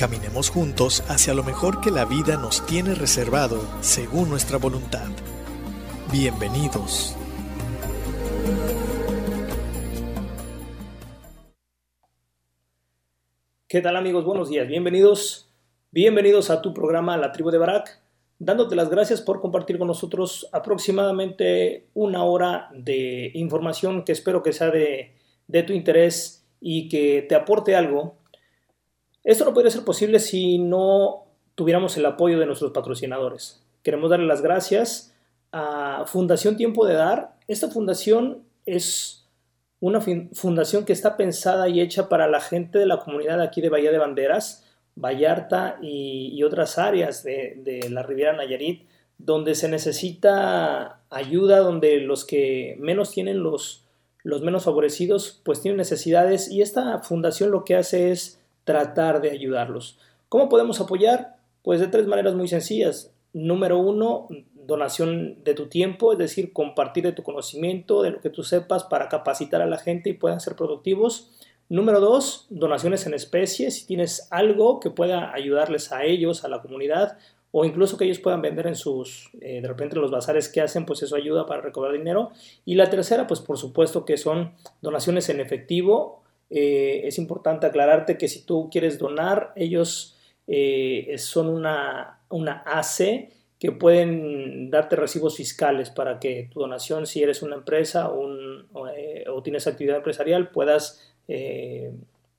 Caminemos juntos hacia lo mejor que la vida nos tiene reservado según nuestra voluntad. Bienvenidos. ¿Qué tal amigos? Buenos días, bienvenidos. Bienvenidos a tu programa La Tribu de Barak, dándote las gracias por compartir con nosotros aproximadamente una hora de información que espero que sea de, de tu interés y que te aporte algo. Esto no podría ser posible si no tuviéramos el apoyo de nuestros patrocinadores. Queremos darle las gracias a Fundación Tiempo de Dar. Esta fundación es una fundación que está pensada y hecha para la gente de la comunidad aquí de Bahía de Banderas, Vallarta y, otras áreas de, la Riviera Nayarit, donde se necesita ayuda, donde los que menos tienen, los, los menos favorecidos, pues tienen necesidades y esta fundación lo que hace es tratar de ayudarlos. ¿Cómo podemos apoyar? Pues de tres maneras muy sencillas. Número uno, donación de tu tiempo, es decir, compartir de tu conocimiento, de lo que tú sepas para capacitar a la gente y puedan ser productivos. Número dos, donaciones en especie, si tienes algo que pueda ayudarles a ellos, a la comunidad, o incluso que ellos puedan vender en sus, eh, de repente los bazares que hacen, pues eso ayuda para recobrar dinero. Y la tercera, pues por supuesto que son donaciones en efectivo. Eh, es importante aclararte que si tú quieres donar, ellos eh, son una, una AC que pueden darte recibos fiscales para que tu donación, si eres una empresa o, eh, tienes actividad empresarial, puedas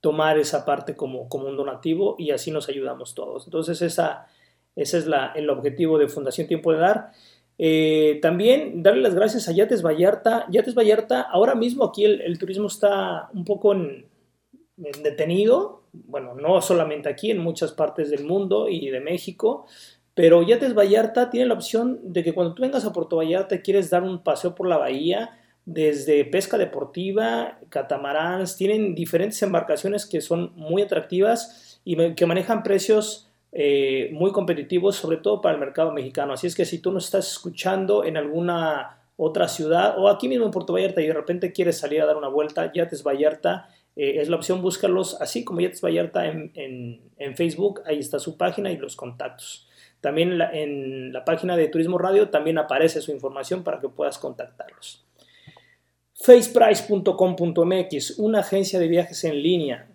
tomar esa parte como, como, un donativo y así nos ayudamos todos. Entonces, esa, ese es la, el objetivo de Fundación Tiempo de Dar. Eh, también darle las gracias a Yates Vallarta. Yates Vallarta, ahora mismo aquí el, turismo está un poco detenido, bueno, no solamente aquí, en muchas partes del mundo y de México, pero Yates Vallarta tiene la opción de que cuando tú vengas a Puerto Vallarta quieres dar un paseo por la bahía, desde pesca deportiva, catamarans, tienen diferentes embarcaciones que son muy atractivas y que manejan precios eh, muy competitivos, sobre todo para el mercado mexicano. Así es que si tú nos estás escuchando en alguna otra ciudad o aquí mismo en Puerto Vallarta y de repente quieres salir a dar una vuelta, Yates Vallarta eh, es la opción, búscalos así como Yates Vallarta en, en Facebook, ahí está su página y los contactos. También en la, página de Turismo Radio también aparece su información para que puedas contactarlos. faceprice.com.mx, una agencia de viajes en línea.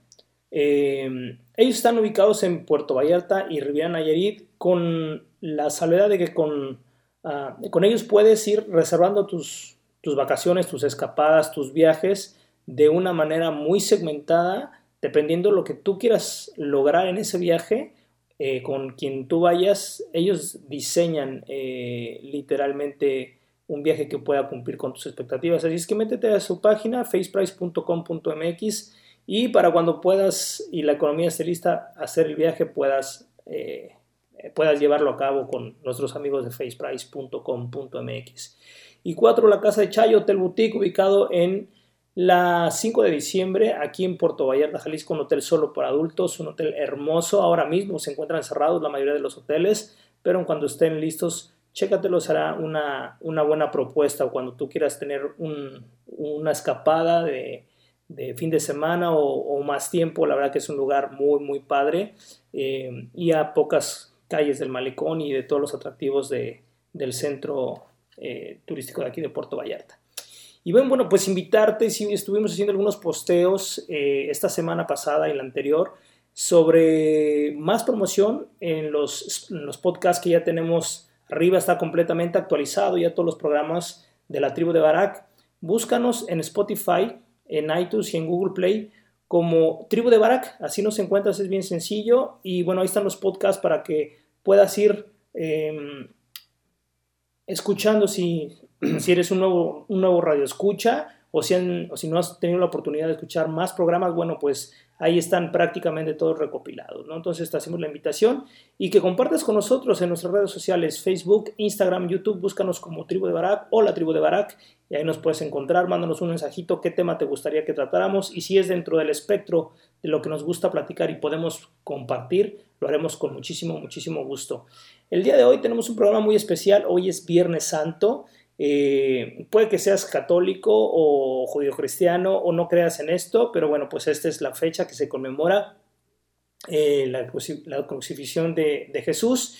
Eh, ellos están ubicados en Puerto Vallarta y Riviera Nayarit con la salvedad de que con, ah, con ellos puedes ir reservando tus, tus vacaciones, tus escapadas, tus viajes de una manera muy segmentada, dependiendo de lo que tú quieras lograr en ese viaje eh, con quien tú vayas, ellos diseñan eh, literalmente un viaje que pueda cumplir con tus expectativas. Así es que métete a su página, faceprice.com.mx y para cuando puedas y la economía esté lista, hacer el viaje, puedas, eh, puedas llevarlo a cabo con nuestros amigos de faceprice.com.mx. Y cuatro, la casa de Chayo Hotel Boutique, ubicado en la 5 de diciembre, aquí en Puerto Vallarta, Jalisco, un hotel solo para adultos, un hotel hermoso. Ahora mismo se encuentran cerrados la mayoría de los hoteles, pero cuando estén listos, chécatelo, será una, una buena propuesta. Cuando tú quieras tener una escapada de, fin de semana o, más tiempo, la verdad que es un lugar muy, muy padre eh, y a pocas calles del malecón y de todos los atractivos de, del centro eh, turístico de aquí de Puerto Vallarta. Y bueno, bueno, pues invitarte, si estuvimos haciendo algunos posteos eh, esta semana pasada y la anterior sobre más promoción en los, los podcasts que ya tenemos arriba, está completamente actualizado ya todos los programas de la tribu de Barak. Búscanos en Spotify, en iTunes y en Google Play como Tribu de Barak, así nos encuentras, es bien sencillo. Y bueno, ahí están los podcasts para que puedas ir em, escuchando si, si eres un nuevo, un nuevo radio escucha o si, no has tenido la oportunidad de escuchar más programas, bueno, pues ahí están prácticamente todos recopilados, ¿no? Entonces te hacemos la invitación y que compartas con nosotros en nuestras redes sociales, Facebook, Instagram, YouTube, búscanos como Tribu de Barak o la Tribu de Barak y ahí nos puedes encontrar, mándanos un mensajito, qué tema te gustaría que tratáramos y si es dentro del espectro de lo que nos gusta platicar y podemos compartir, lo haremos con muchísimo, muchísimo gusto. El día de hoy tenemos un programa muy especial, hoy es Viernes Santo, eh, puede que seas católico o judío cristiano o no creas en esto, pero bueno, pues esta es la fecha que se conmemora eh, la, crucifixión de, Jesús.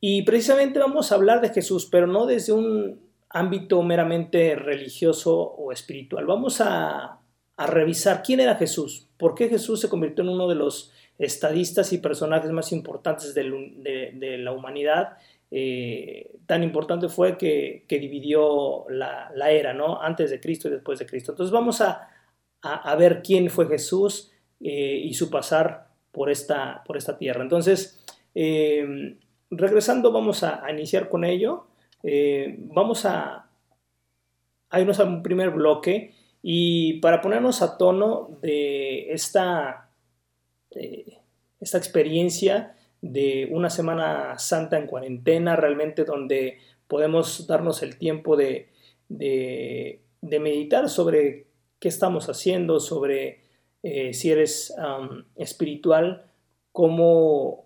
Y precisamente vamos a hablar de Jesús, pero no desde un ámbito meramente religioso o espiritual. Vamos a, revisar quién era Jesús, por qué Jesús se convirtió en uno de los estadistas y personajes más importantes de la humanidad eh, tan importante fue que, dividió la, era, ¿no? Antes de Cristo y después de Cristo. Entonces vamos a, ver quién fue Jesús eh, y su pasar por esta, por esta tierra. Entonces, eh, regresando, vamos a, iniciar con ello. vamos a, a irnos a un primer bloque y para ponernos a tono de esta, esta experiencia, de una Semana Santa en cuarentena, realmente donde podemos darnos el tiempo de, de, meditar sobre qué estamos haciendo, sobre eh, si eres espiritual, cómo,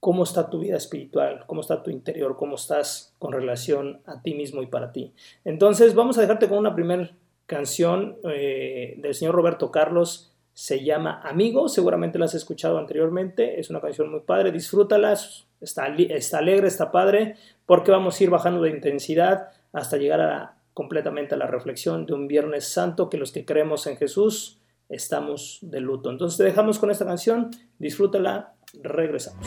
cómo está tu vida espiritual, cómo está tu interior, cómo estás con relación a ti mismo y para ti. Entonces vamos a dejarte con una primera canción eh, del señor Roberto Carlos se llama Amigo, seguramente la has escuchado anteriormente, es una canción muy padre, disfrútala, está, está alegre, está padre, porque vamos a ir bajando de intensidad hasta llegar a, completamente a la reflexión de un Viernes Santo que los que creemos en Jesús estamos de luto. Entonces te dejamos con esta canción, disfrútala, regresamos.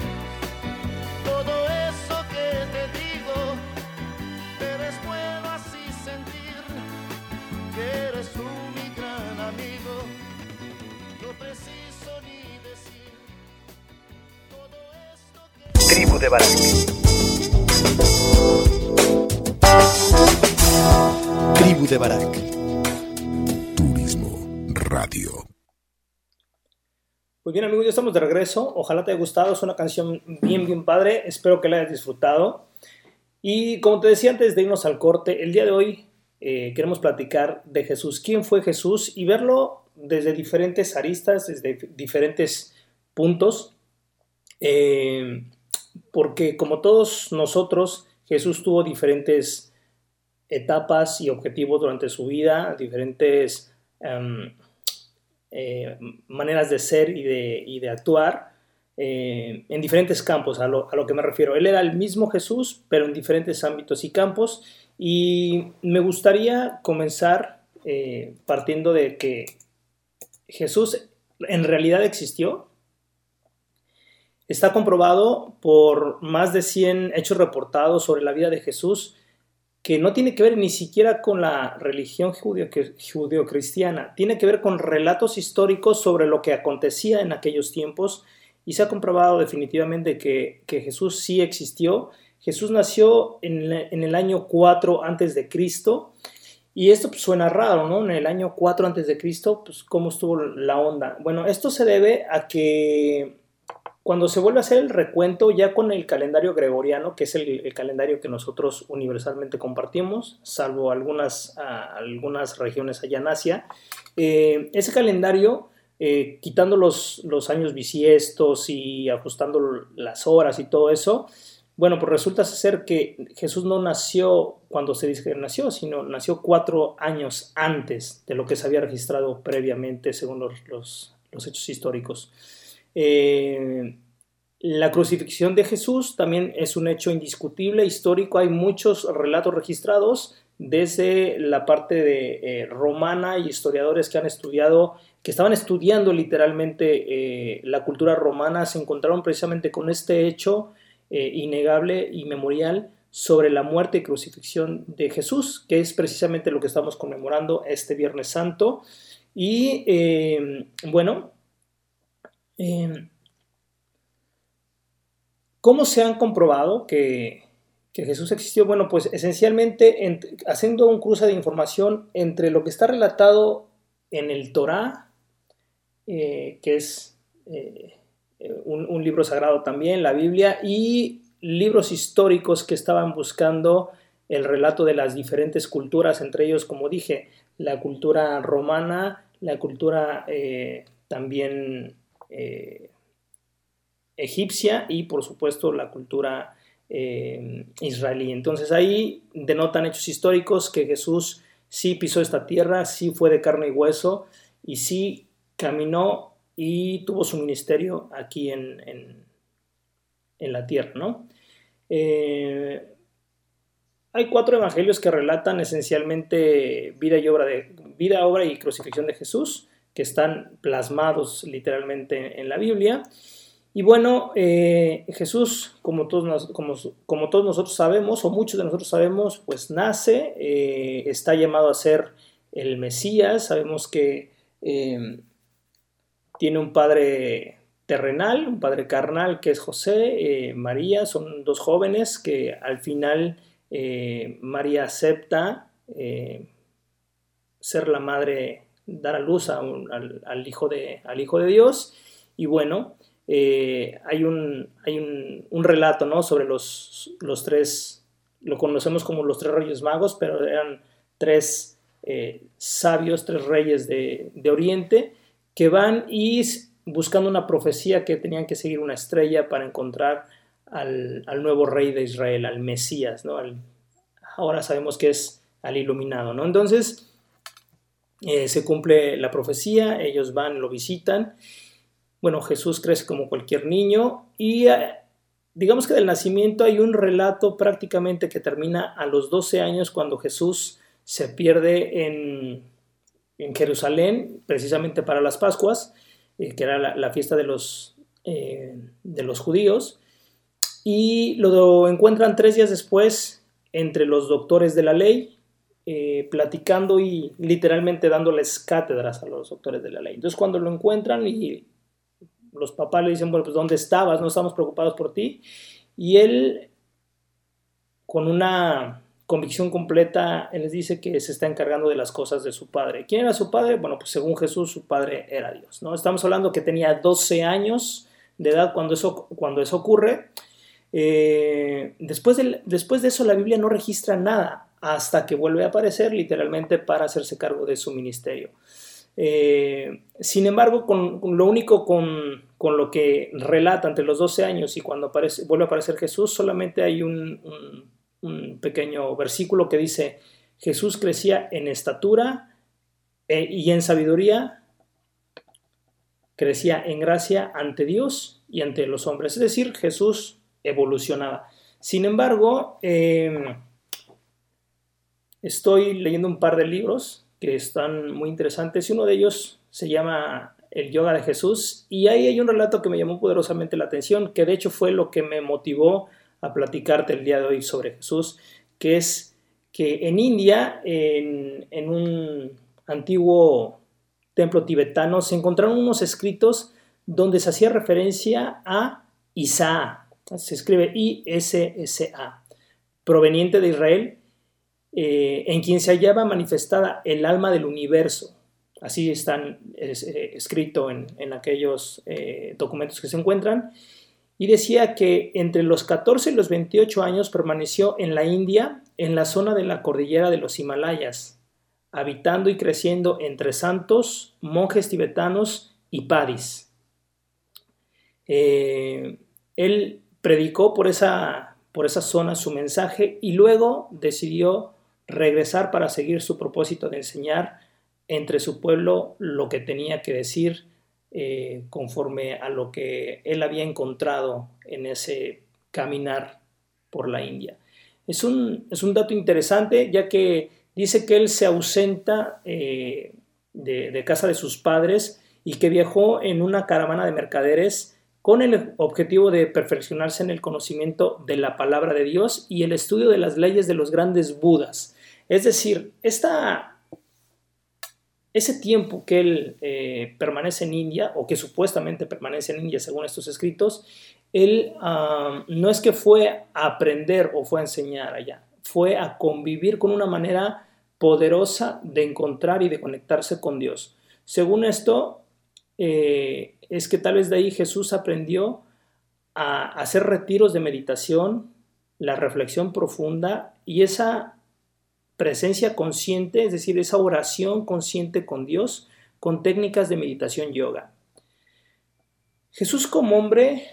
de Barak. Tribu de Barak. Turismo Radio. Pues bien amigos, ya estamos de regreso. Ojalá te haya gustado. Es una canción bien, bien padre. Espero que la hayas disfrutado. Y como te decía antes de irnos al corte, el día de hoy eh, queremos platicar de Jesús. ¿Quién fue Jesús? Y verlo desde diferentes aristas, desde diferentes puntos. Eh, porque como todos nosotros, Jesús tuvo diferentes etapas y objetivos durante su vida, diferentes um, eh, maneras de ser y de, actuar eh, en diferentes campos, a lo, a lo, que me refiero. Él era el mismo Jesús, pero en diferentes ámbitos y campos. Y me gustaría comenzar eh, partiendo de que Jesús en realidad existió. Está comprobado por más de 100 hechos reportados sobre la vida de Jesús que no tiene que ver ni siquiera con la religión judeocristiana, tiene que ver con relatos históricos sobre lo que acontecía en aquellos tiempos y se ha comprobado definitivamente que, Jesús sí existió. Jesús nació en, en, el año 4 antes de Cristo y esto pues, suena raro, ¿no? En el año 4 antes de Cristo, pues cómo estuvo la onda. Bueno, esto se debe a que cuando se vuelve a hacer el recuento ya con el calendario gregoriano, que es el, calendario que nosotros universalmente compartimos, salvo algunas, algunas regiones allá en Asia, eh, ese calendario, eh, quitando los, los años bisiestos y ajustando las horas y todo eso, bueno, pues resulta ser que Jesús no nació cuando se dice que nació, sino nació cuatro años antes de lo que se había registrado previamente según los, los hechos históricos. Eh, la crucifixión de Jesús también es un hecho indiscutible, histórico. Hay muchos relatos registrados desde la parte de eh, romana y historiadores que han estudiado, que estaban estudiando literalmente eh, la cultura romana, se encontraron precisamente con este hecho innegable y memorial sobre la muerte y crucifixión de Jesús, que es precisamente lo que estamos conmemorando este Viernes Santo. Y bueno, eh, ¿cómo se han comprobado que, Jesús existió? Bueno, pues esencialmente en, haciendo un cruce de información entre lo que está relatado en el Torá, eh, que es eh, un, un, libro sagrado también, la Biblia, y libros históricos que estaban buscando el relato de las diferentes culturas, entre ellos, como dije, la cultura romana, la cultura eh, también eh, egipcia y por supuesto la cultura eh, israelí. Entonces ahí denotan hechos históricos que Jesús sí pisó esta tierra, sí fue de carne y hueso y sí caminó y tuvo su ministerio aquí en, en, la tierra, ¿no? Eh, hay cuatro evangelios que relatan esencialmente vida y obra de vida, obra y crucifixión de Jesús que están plasmados literalmente en la Biblia. Y bueno, eh, Jesús, como todos, como, como todos, nosotros sabemos, o muchos de nosotros sabemos, pues nace, eh, está llamado a ser el Mesías, sabemos que eh, tiene un padre terrenal, un padre carnal que es José, eh, María, son dos jóvenes que al final María acepta ser la madre dar a luz a un, al, hijo de, al Hijo de Dios. Y bueno, eh, hay, un, hay un, un, relato ¿no? sobre los, los tres, lo conocemos como los tres reyes magos, pero eran tres eh, sabios, tres reyes de, de, Oriente, que van y buscando una profecía que tenían que seguir una estrella para encontrar al, al nuevo rey de Israel, al Mesías, ¿no? Al, ahora sabemos que es al iluminado, ¿no? Entonces, eh, se cumple la profecía, ellos van, lo visitan. Bueno, Jesús crece como cualquier niño y eh, digamos que del nacimiento hay un relato prácticamente que termina a los 12 años cuando Jesús se pierde en, en Jerusalén, precisamente para las Pascuas, eh, que era la, fiesta de los, de los judíos, y lo encuentran tres días después entre los doctores de la ley, eh, platicando y literalmente dándoles cátedras a los doctores de la ley. Entonces cuando lo encuentran y los papás le dicen, bueno, pues ¿dónde estabas? No estamos preocupados por ti. Y él, con una convicción completa, les dice que se está encargando de las cosas de su padre. ¿Quién era su padre? Bueno, pues según Jesús, su padre era Dios. ¿no? Estamos hablando que tenía 12 años de edad cuando eso, cuando eso ocurre. Eh, después, de, después de eso la Biblia no registra nada hasta que vuelve a aparecer literalmente para hacerse cargo de su ministerio. Eh, sin embargo, con, lo único con, lo que relata entre los 12 años y cuando aparece, vuelve a aparecer Jesús, solamente hay un pequeño versículo que dice, Jesús crecía en estatura eh, y en sabiduría, crecía en gracia ante Dios y ante los hombres. Es decir, Jesús evolucionaba. Sin embargo, em, estoy leyendo un par de libros que están muy interesantes y uno de ellos se llama El Yoga de Jesús y ahí hay un relato que me llamó poderosamente la atención, que de hecho fue lo que me motivó a platicarte el día de hoy sobre Jesús, que es que en India, en, un antiguo templo tibetano, se encontraron unos escritos donde se hacía referencia a Isa, se escribe I-S-S-A, proveniente de Israel, eh, en quien se hallaba manifestada el alma del universo. Así están eh, escrito en, aquellos eh, documentos que se encuentran y decía que entre los 14 y los 28 años permaneció en la India, en la zona de la cordillera de los Himalayas, habitando y creciendo entre santos, monjes tibetanos y padis. Él predicó por esa, por esa zona su mensaje y luego decidió regresar para seguir su propósito de enseñar entre su pueblo lo que tenía que decir eh, conforme a lo que él había encontrado en ese caminar por la India. Es un, es un dato interesante ya que dice que él se ausenta eh, de, casa de sus padres y que viajó en una caravana de mercaderes con el objetivo de perfeccionarse en el conocimiento de la palabra de Dios y el estudio de las leyes de los grandes Budas. Es decir, ese tiempo que él eh, permanece en India, o que supuestamente permanece en India según estos escritos, él no es que fue a aprender o fue a enseñar allá, fue a convivir con una manera poderosa de encontrar y de conectarse con Dios. Según esto, eh, es que tal vez de ahí Jesús aprendió a hacer retiros de meditación, la reflexión profunda y esa presencia consciente, es decir, esa oración consciente con Dios con técnicas de meditación yoga. Jesús como hombre,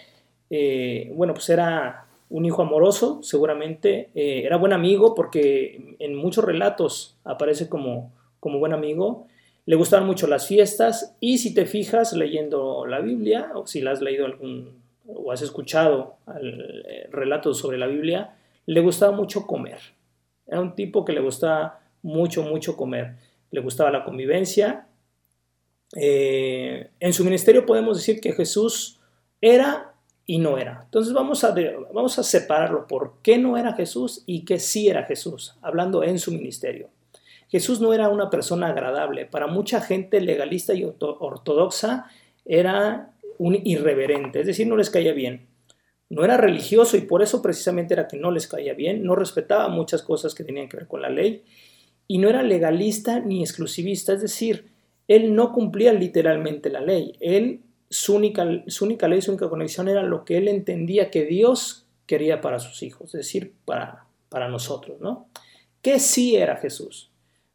eh, bueno, pues era un hijo amoroso, seguramente, eh, era buen amigo porque en muchos relatos aparece como, como buen amigo, le gustaban mucho las fiestas y si te fijas leyendo la Biblia o si la has leído algún o has escuchado eh, relatos sobre la Biblia, le gustaba mucho comer. Era un tipo que le gustaba mucho, mucho comer. Le gustaba la convivencia. Eh, en su ministerio podemos decir que Jesús era y no era. Entonces vamos a, vamos a separarlo por qué no era Jesús y qué sí era Jesús, hablando en su ministerio. Jesús no era una persona agradable. Para mucha gente legalista y ortodoxa era un irreverente, es decir, no les caía bien no era religioso y por eso precisamente era que no les caía bien, no respetaba muchas cosas que tenían que ver con la ley y no era legalista ni exclusivista, es decir, él no cumplía literalmente la ley, él su única, su única ley, su única conexión era lo que él entendía que Dios quería para sus hijos, es decir, para, para nosotros, ¿no? ¿Qué sí era Jesús?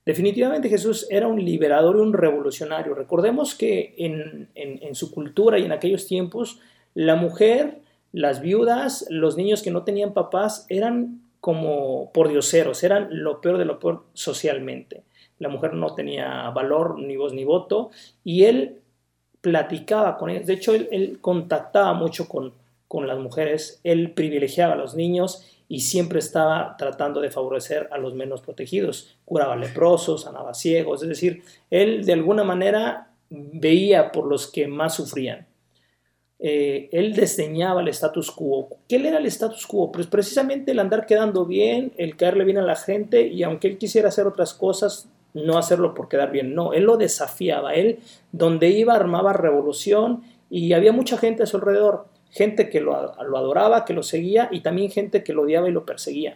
Definitivamente Jesús era un liberador y un revolucionario. Recordemos que en, en su cultura y en aquellos tiempos, la mujer las viudas, los niños que no tenían papás eran como pordioseros, eran lo peor de lo peor socialmente. La mujer no tenía valor, ni voz ni voto, y él platicaba con ellos. De hecho, él, contactaba mucho con, con las mujeres, él privilegiaba a los niños y siempre estaba tratando de favorecer a los menos protegidos. Curaba leprosos, sanaba ciegos, es decir, él de alguna manera veía por los que más sufrían. Eh, él desdeñaba el status quo. ¿Qué era el status quo? Pues precisamente el andar quedando bien, el caerle bien a la gente y aunque él quisiera hacer otras cosas, no hacerlo por quedar bien, no, él lo desafiaba, él donde iba armaba revolución y había mucha gente a su alrededor, gente que lo, adoraba, que lo seguía y también gente que lo odiaba y lo perseguía.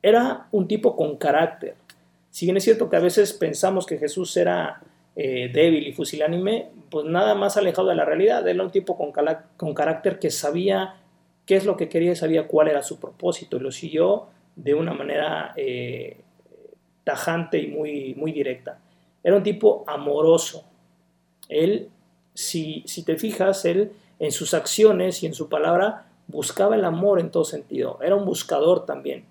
Era un tipo con carácter. Si bien es cierto que a veces pensamos que Jesús era eh, débil y fusilánime, pues nada más alejado de la realidad. Era un tipo con, carácter que sabía qué es lo que quería y sabía cuál era su propósito y lo siguió de una manera eh, tajante y muy, muy directa. Era un tipo amoroso. Él, si, si te fijas, él en sus acciones y en su palabra buscaba el amor en todo sentido. Era un buscador también.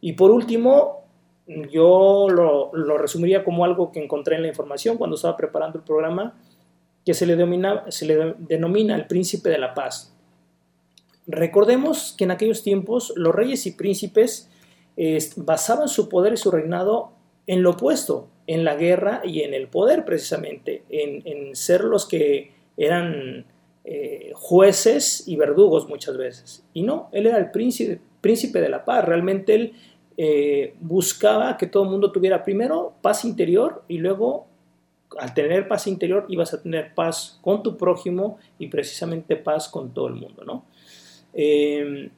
Y por último, yo lo, lo, resumiría como algo que encontré en la información cuando estaba preparando el programa, que se le, denomina, el príncipe de la paz. Recordemos que en aquellos tiempos los reyes y príncipes basaban su poder y su reinado en lo opuesto, en la guerra y en el poder precisamente, en, ser los que eran eh, jueces y verdugos muchas veces. Y no, él era el príncipe, príncipe de la paz, realmente él eh, buscaba que todo el mundo tuviera primero paz interior y luego al tener paz interior ibas a tener paz con tu prójimo y precisamente paz con todo el mundo, ¿no? Eh,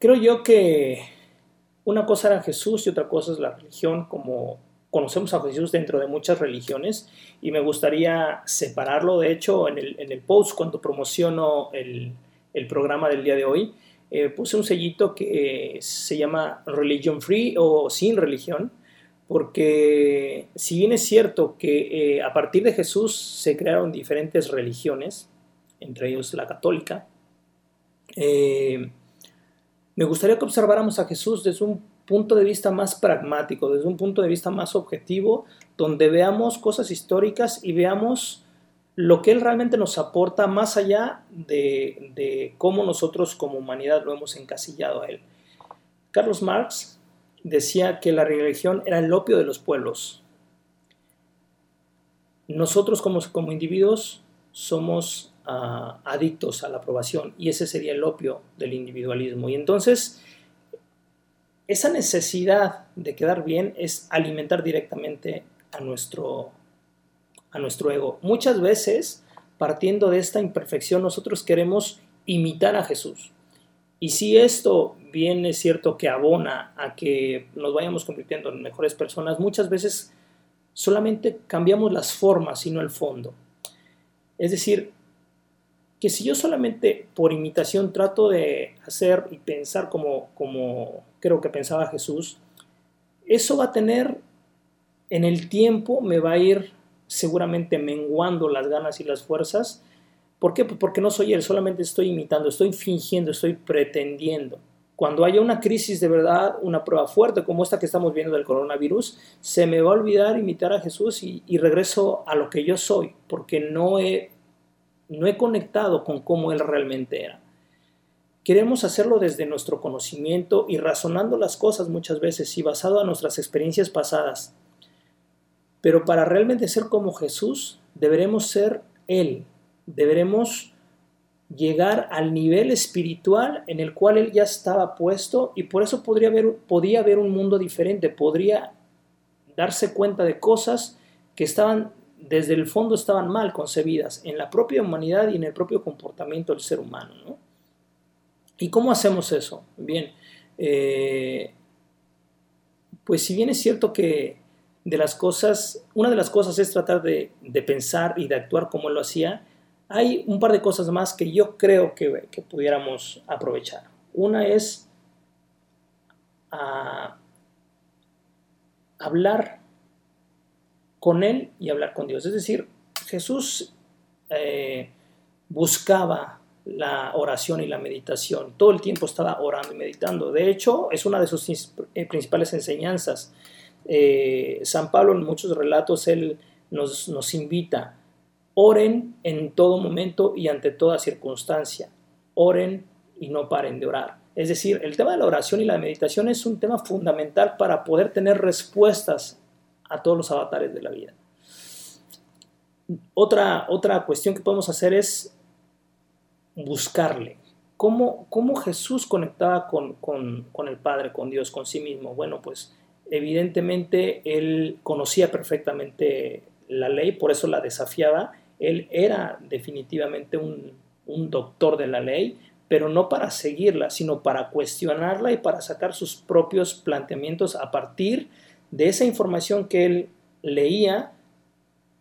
Creo yo que una cosa era Jesús y otra cosa es la religión, como conocemos a Jesús dentro de muchas religiones, y me gustaría separarlo. De hecho, en el, post, cuando promociono el, programa del día de hoy, eh, puse un sellito que se llama Religion Free o Sin Religión, porque si bien es cierto que eh, a partir de Jesús se crearon diferentes religiones, entre ellos la católica, eh, me gustaría que observáramos a Jesús desde un punto de vista más pragmático, desde un punto de vista más objetivo, donde veamos cosas históricas y veamos lo que Él realmente nos aporta más allá de, cómo nosotros como humanidad lo hemos encasillado a Él. Carlos Marx decía que la religión era el opio de los pueblos. Nosotros como, individuos somos adictos a la aprobación y ese sería el opio del individualismo. Y entonces esa necesidad de quedar bien es alimentar directamente a nuestro, a nuestro ego. Muchas veces, partiendo de esta imperfección, nosotros queremos imitar a Jesús. Y si esto bien es cierto que abona a que nos vayamos convirtiendo en mejores personas, muchas veces solamente cambiamos las formas y no el fondo. Es decir, que si yo solamente por imitación trato de hacer y pensar como, como creo que pensaba Jesús, eso va a tener en el tiempo, me va a ir seguramente menguando las ganas y las fuerzas. ¿Por qué? Pues porque no soy él, solamente estoy imitando, estoy fingiendo, estoy pretendiendo. Cuando haya una crisis de verdad, una prueba fuerte como esta que estamos viendo del coronavirus, se me va a olvidar imitar a Jesús y, regreso a lo que yo soy, porque no he no he conectado con cómo Él realmente era. Queremos hacerlo desde nuestro conocimiento y razonando las cosas muchas veces y basado en nuestras experiencias pasadas. Pero para realmente ser como Jesús, deberemos ser Él, deberemos llegar al nivel espiritual en el cual Él ya estaba puesto y por eso podría haber, haber un mundo diferente, podría darse cuenta de cosas que estaban desde el fondo estaban mal concebidas en la propia humanidad y en el propio comportamiento del ser humano. ¿Y cómo hacemos eso? Bien, eh, pues si bien es cierto que de las cosas, una de las cosas es tratar de, pensar y de actuar como él lo hacía, hay un par de cosas más que yo creo que, pudiéramos aprovechar. Una es a hablar con Él y hablar con Dios. Es decir, Jesús eh, buscaba la oración y la meditación. Todo el tiempo estaba orando y meditando. De hecho, es una de sus eh, principales enseñanzas. Eh, San Pablo en muchos relatos, él nos, nos invita Oren en todo momento y ante toda circunstancia. Oren y no paren de orar. Es decir, el tema de la oración y la meditación es un tema fundamental para poder tener respuestas a todos los avatares de la vida. Otra, otra cuestión que podemos hacer es buscarle. ¿Cómo, cómo Jesús conectaba con, con el Padre, con Dios, con sí mismo? Bueno, pues evidentemente él conocía perfectamente la ley, por eso la desafiaba. Él era definitivamente un, doctor de la ley, pero no para seguirla, sino para cuestionarla y para sacar sus propios planteamientos a partir de esa información que él leía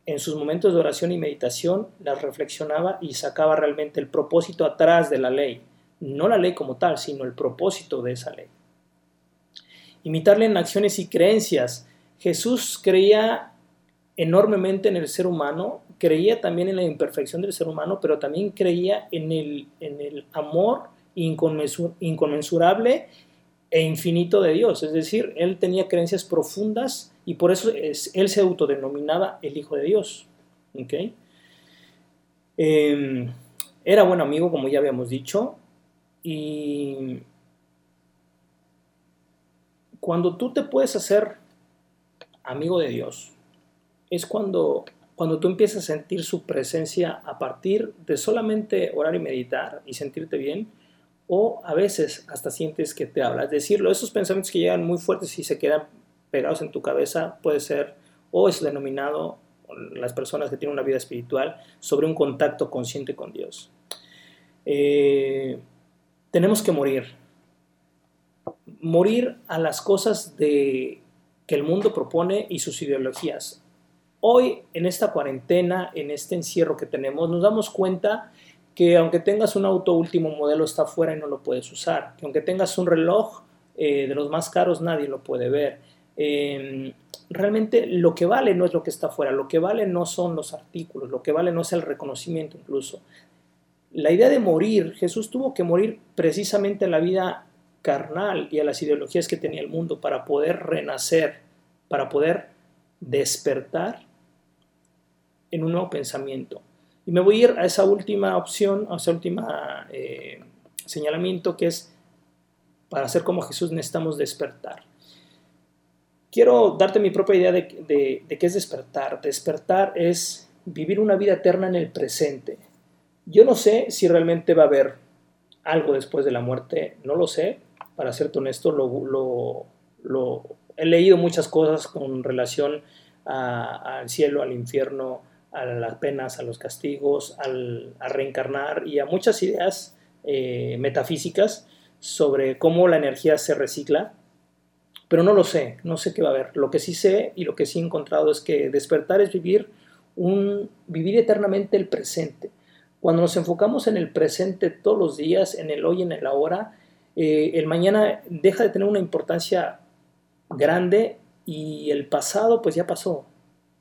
en sus momentos de oración y meditación, las reflexionaba y sacaba realmente el propósito atrás de la ley, no la ley como tal, sino el propósito de esa ley. Imitarle en acciones y creencias. Jesús creía enormemente en el ser humano, creía también en la imperfección del ser humano, pero también creía en el, en el amor inconmensurable e infinito de Dios. Es decir, él tenía creencias profundas y por eso él se autodenominaba el Hijo de Dios. Em, era buen amigo, como ya habíamos dicho, y cuando tú te puedes hacer amigo de Dios, es cuando, cuando tú empiezas a sentir su presencia a partir de solamente orar y meditar y sentirte bien, o a veces hasta sientes que te habla. Es decirlo, esos pensamientos que llegan muy fuertes y se quedan pegados en tu cabeza puede ser o es denominado las personas que tienen una vida espiritual sobre un contacto consciente con Dios. Eh, tenemos que morir. Morir a las cosas de, que el mundo propone y sus ideologías. Hoy, en esta cuarentena, en este encierro que tenemos, nos damos cuenta que aunque tengas un auto último modelo está afuera y no lo puedes usar, que aunque tengas un reloj eh, de los más caros nadie lo puede ver. Em, realmente lo que vale no es lo que está afuera, lo que vale no son los artículos, lo que vale no es el reconocimiento incluso. La idea de morir, Jesús tuvo que morir precisamente en la vida carnal y a las ideologías que tenía el mundo para poder renacer, para poder despertar en un nuevo pensamiento. Y me voy a ir a esa última opción, a ese último eh, señalamiento que es para ser como Jesús necesitamos despertar. Quiero darte mi propia idea de, qué es despertar. Despertar es vivir una vida eterna en el presente. Yo no sé si realmente va a haber algo después de la muerte, no lo sé, para serte honesto, lo, he leído muchas cosas con relación al cielo, al infierno, a las penas, a los castigos, a reencarnar y a muchas ideas eh, metafísicas sobre cómo la energía se recicla, pero no lo sé, no sé qué va a haber. Lo que sí sé y lo que sí he encontrado es que despertar es vivir un vivir eternamente el presente. Cuando nos enfocamos en el presente todos los días, en el hoy, en el ahora, eh, el mañana deja de tener una importancia grande y el pasado pues ya pasó.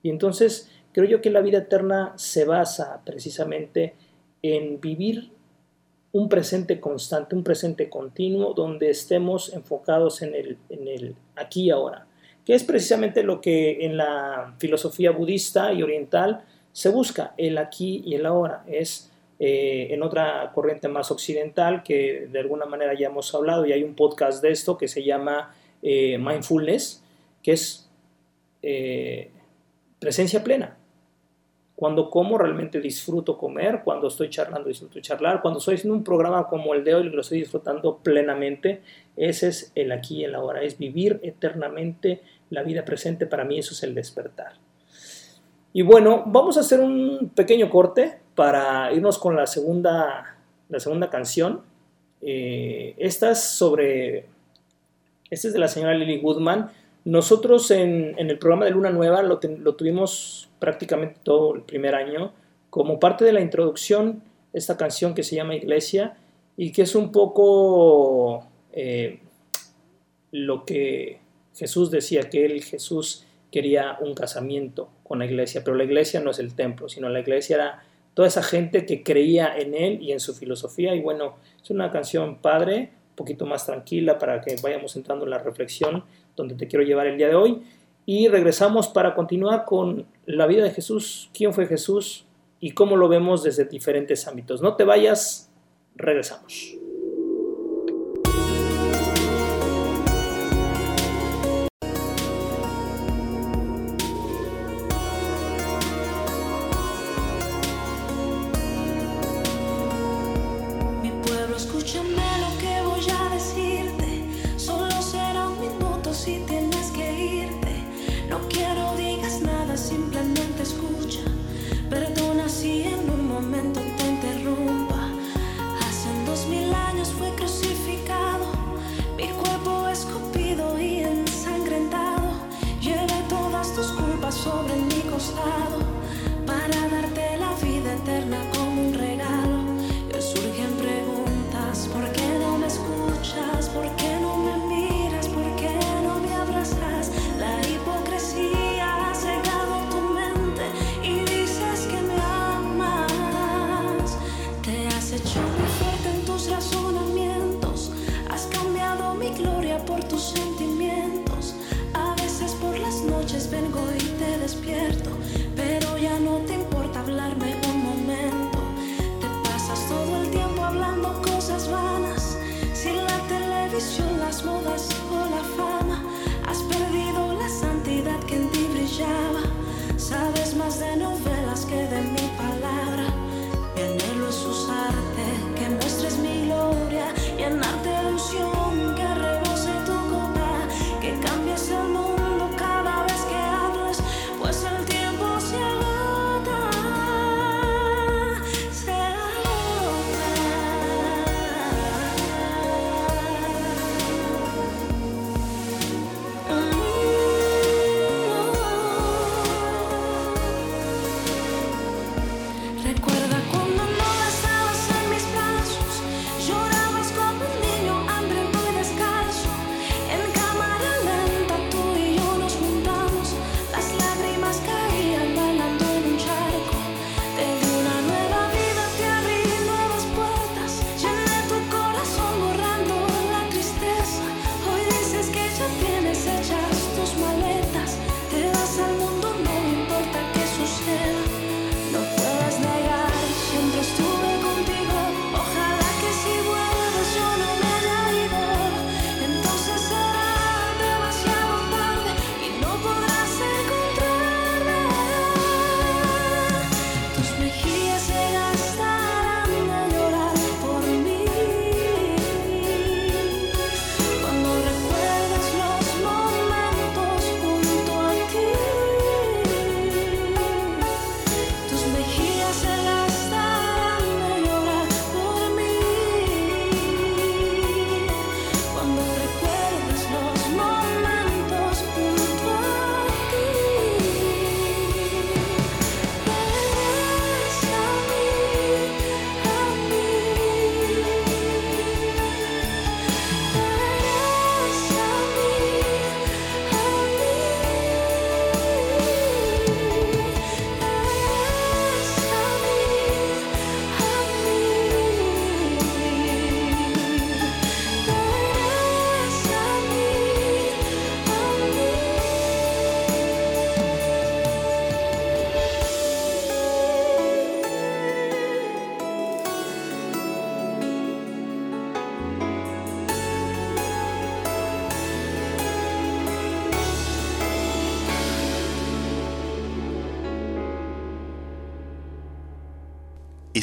Y entonces Creo yo que la vida eterna se basa precisamente en vivir un presente constante, un presente continuo, donde estemos enfocados en el, en el aquí y ahora, que es precisamente lo que en la filosofía budista y oriental se busca, el aquí y el ahora. Es eh, en otra corriente más occidental que de alguna manera ya hemos hablado y hay un podcast de esto que se llama eh, Mindfulness, que es eh, presencia plena. Cuando como realmente disfruto comer, cuando estoy charlando disfruto charlar, cuando estoy haciendo un programa como el de hoy lo estoy disfrutando plenamente, ese es el aquí y el ahora, es vivir eternamente la vida presente, para mí eso es el despertar. Y bueno, vamos a hacer un pequeño corte para irnos con la segunda, la segunda canción. Eh, esta es sobre, esta es de la señora Lily Goodman. Nosotros en, el programa de Luna Nueva lo, tuvimos prácticamente todo el primer año como parte de la introducción, esta canción que se llama Iglesia y que es un poco eh, lo que Jesús decía, que él, Jesús, quería un casamiento con la iglesia, pero la iglesia no es el templo, sino la iglesia era toda esa gente que creía en él y en su filosofía. Y bueno, es una canción padre, un poquito más tranquila para que vayamos entrando en la reflexión donde te quiero llevar el día de hoy. Y regresamos para continuar con la vida de Jesús. ¿Quién fue Jesús? y cómo lo vemos desde diferentes ámbitos. No te vayas, regresamos.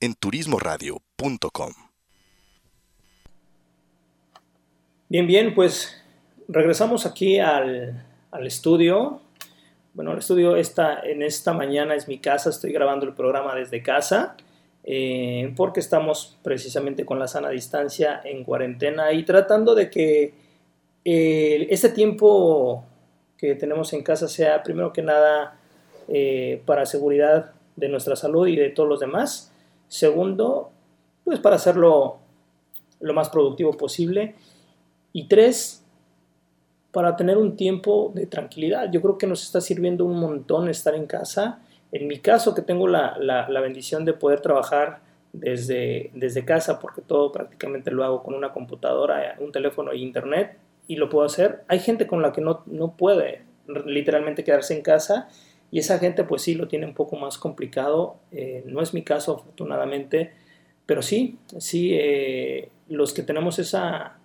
En turismoradio.com. Bien, bien, pues regresamos aquí al, al estudio. Bueno, el estudio está en esta mañana es mi casa, estoy grabando el programa desde casa. Eh, porque estamos precisamente con la sana distancia en cuarentena y tratando de que eh, este tiempo que tenemos en casa sea primero que nada eh, para seguridad de nuestra salud y de todos los demás. Segundo, pues para hacerlo lo más productivo posible. Y tres, para tener un tiempo de tranquilidad. Yo creo que nos está sirviendo un montón estar en casa en mi caso, que tengo la, bendición de poder trabajar desde, desde casa, porque todo prácticamente lo hago con una computadora, un teléfono e internet, y lo puedo hacer. Hay gente con la que no, no puede literalmente quedarse en casa, y esa gente pues sí lo tiene un poco más complicado. Eh, no es mi caso, afortunadamente, pero sí, sí, eh, los que tenemos esa,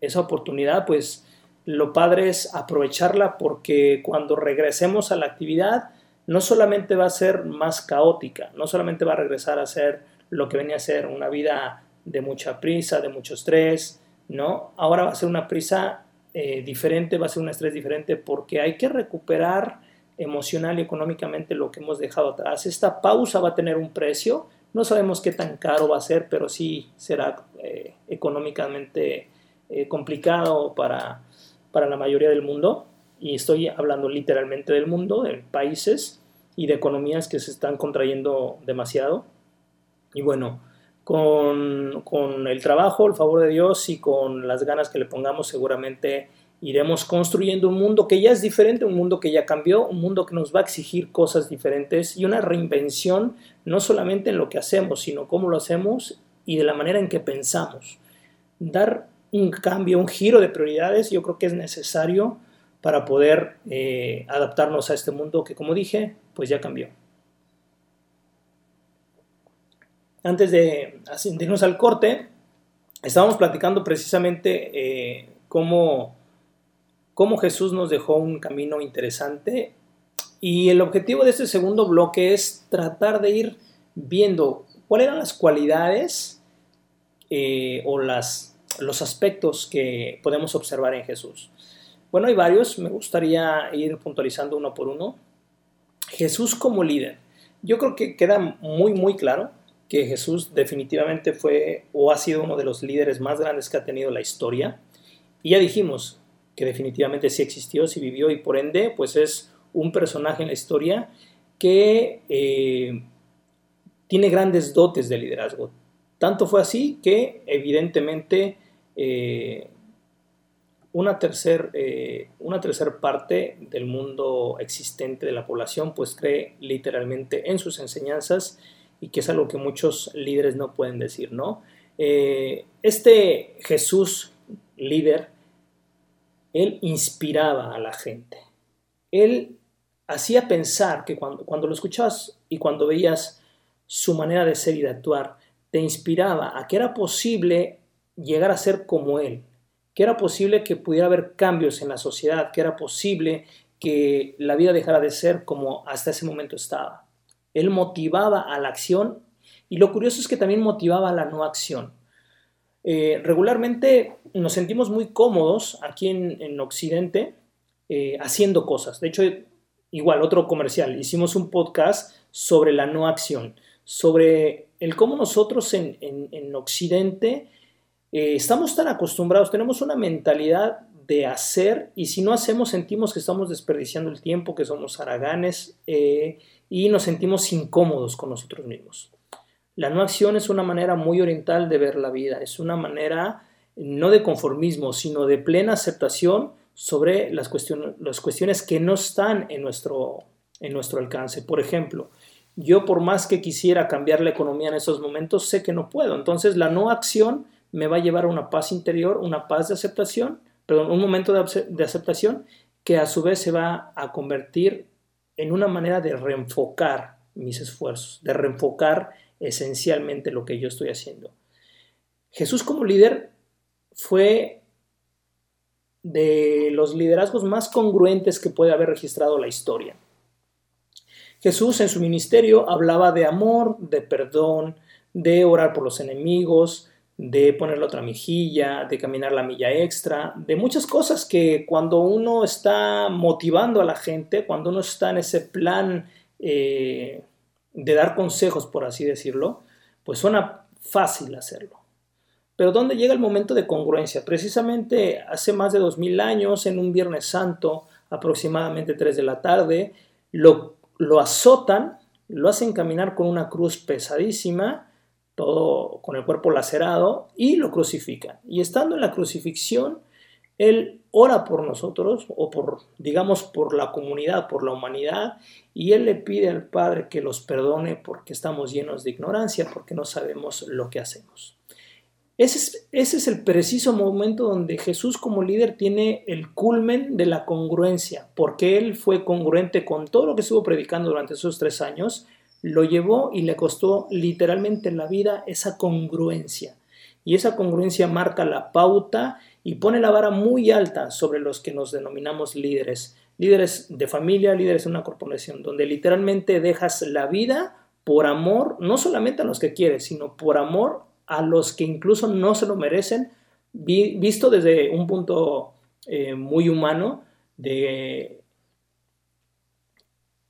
esa oportunidad, pues lo padre es aprovecharla porque cuando regresemos a la actividad, no solamente va a ser más caótica, no solamente va a regresar a ser lo que venía a ser una vida de mucha prisa, de mucho estrés, ¿no? Ahora va a ser una prisa eh, diferente, va a ser un estrés diferente porque hay que recuperar emocional y económicamente lo que hemos dejado atrás. Esta pausa va a tener un precio, no sabemos qué tan caro va a ser, pero sí será eh, económicamente eh, complicado para, para la mayoría del mundo y estoy hablando literalmente del mundo, de países y de economías que se están contrayendo demasiado. Y bueno, con, con, el trabajo, el favor de Dios y con las ganas que le pongamos, seguramente iremos construyendo un mundo que ya es diferente, un mundo que ya cambió, un mundo que nos va a exigir cosas diferentes y una reinvención no solamente en lo que hacemos, sino cómo lo hacemos y de la manera en que pensamos. Dar un cambio, un giro de prioridades, yo creo que es necesario para poder eh, adaptarnos a este mundo que, como dije, pues ya cambió. Antes de irnos al corte, estábamos platicando precisamente eh, cómo, cómo Jesús nos dejó un camino interesante y el objetivo de este segundo bloque es tratar de ir viendo cuáles eran las cualidades eh, o las, los aspectos que podemos observar en Jesús. Bueno, hay varios, me gustaría ir puntualizando uno por uno. Jesús como líder. Yo creo que queda muy, muy claro que Jesús definitivamente fue o ha sido uno de los líderes más grandes que ha tenido la historia. Y ya dijimos que definitivamente sí existió, sí vivió y por ende, pues es un personaje en la historia que eh, tiene grandes dotes de liderazgo. Tanto fue así que evidentemente eh, una tercera eh, parte del mundo existente de la población pues cree literalmente en sus enseñanzas y que es algo que muchos líderes no pueden decir, ¿no? Este Jesús líder, él inspiraba a la gente. Él hacía pensar que cuando, lo escuchabas y cuando veías su manera de ser y de actuar, te inspiraba a que era posible llegar a ser como él, que era posible que pudiera haber cambios en la sociedad, que era posible que la vida dejara de ser como hasta ese momento estaba. Él motivaba a la acción y lo curioso es que también motivaba a la no acción. Eh, regularmente nos sentimos muy cómodos aquí en, Occidente eh, haciendo cosas. De hecho, igual, otro comercial, hicimos un podcast sobre la no acción, sobre el cómo nosotros en, en Occidente eh, estamos tan acostumbrados, tenemos una mentalidad de hacer y si no hacemos sentimos que estamos desperdiciando el tiempo, que somos haraganes y nos sentimos incómodos con nosotros mismos. La no acción es una manera muy oriental de ver la vida, es una manera no de conformismo, sino de plena aceptación sobre las, cuestiones, las cuestiones que no están en nuestro, en nuestro alcance. Por ejemplo, yo por más que quisiera cambiar la economía en esos momentos, sé que no puedo. Entonces la no acción me va a llevar a una paz interior, una paz de aceptación, perdón, un momento de, aceptación que a su vez se va a convertir en una manera de reenfocar mis esfuerzos, de reenfocar esencialmente lo que yo estoy haciendo. Jesús como líder fue de los liderazgos más congruentes que puede haber registrado la historia. Jesús en su ministerio hablaba de amor, de perdón, de orar por los enemigos, de poner la otra mejilla, de caminar la milla extra, de muchas cosas que cuando uno está motivando a la gente, cuando uno está en ese plan eh, de dar consejos, por así decirlo, pues suena fácil hacerlo. Pero ¿dónde llega el momento de congruencia? Precisamente hace más de dos mil años, en un Viernes Santo, aproximadamente 3 de la tarde, lo, lo azotan, lo hacen caminar con una cruz pesadísima, todo con el cuerpo lacerado, y lo crucifican. Y estando en la crucifixión, él ora por nosotros, o por, digamos, por la comunidad, por la humanidad, y él le pide al Padre que los perdone porque estamos llenos de ignorancia, porque no sabemos lo que hacemos. Ese es, el preciso momento donde Jesús como líder tiene el culmen de la congruencia, porque él fue congruente con todo lo que estuvo predicando durante esos tres años, lo llevó y le costó literalmente en la vida esa congruencia. Y esa congruencia marca la pauta y pone la vara muy alta sobre los que nos denominamos líderes. Líderes de familia, líderes de una corporación, donde literalmente dejas la vida por amor, no solamente a los que quieres, sino por amor a los que incluso no se lo merecen, visto desde un punto eh, muy humano de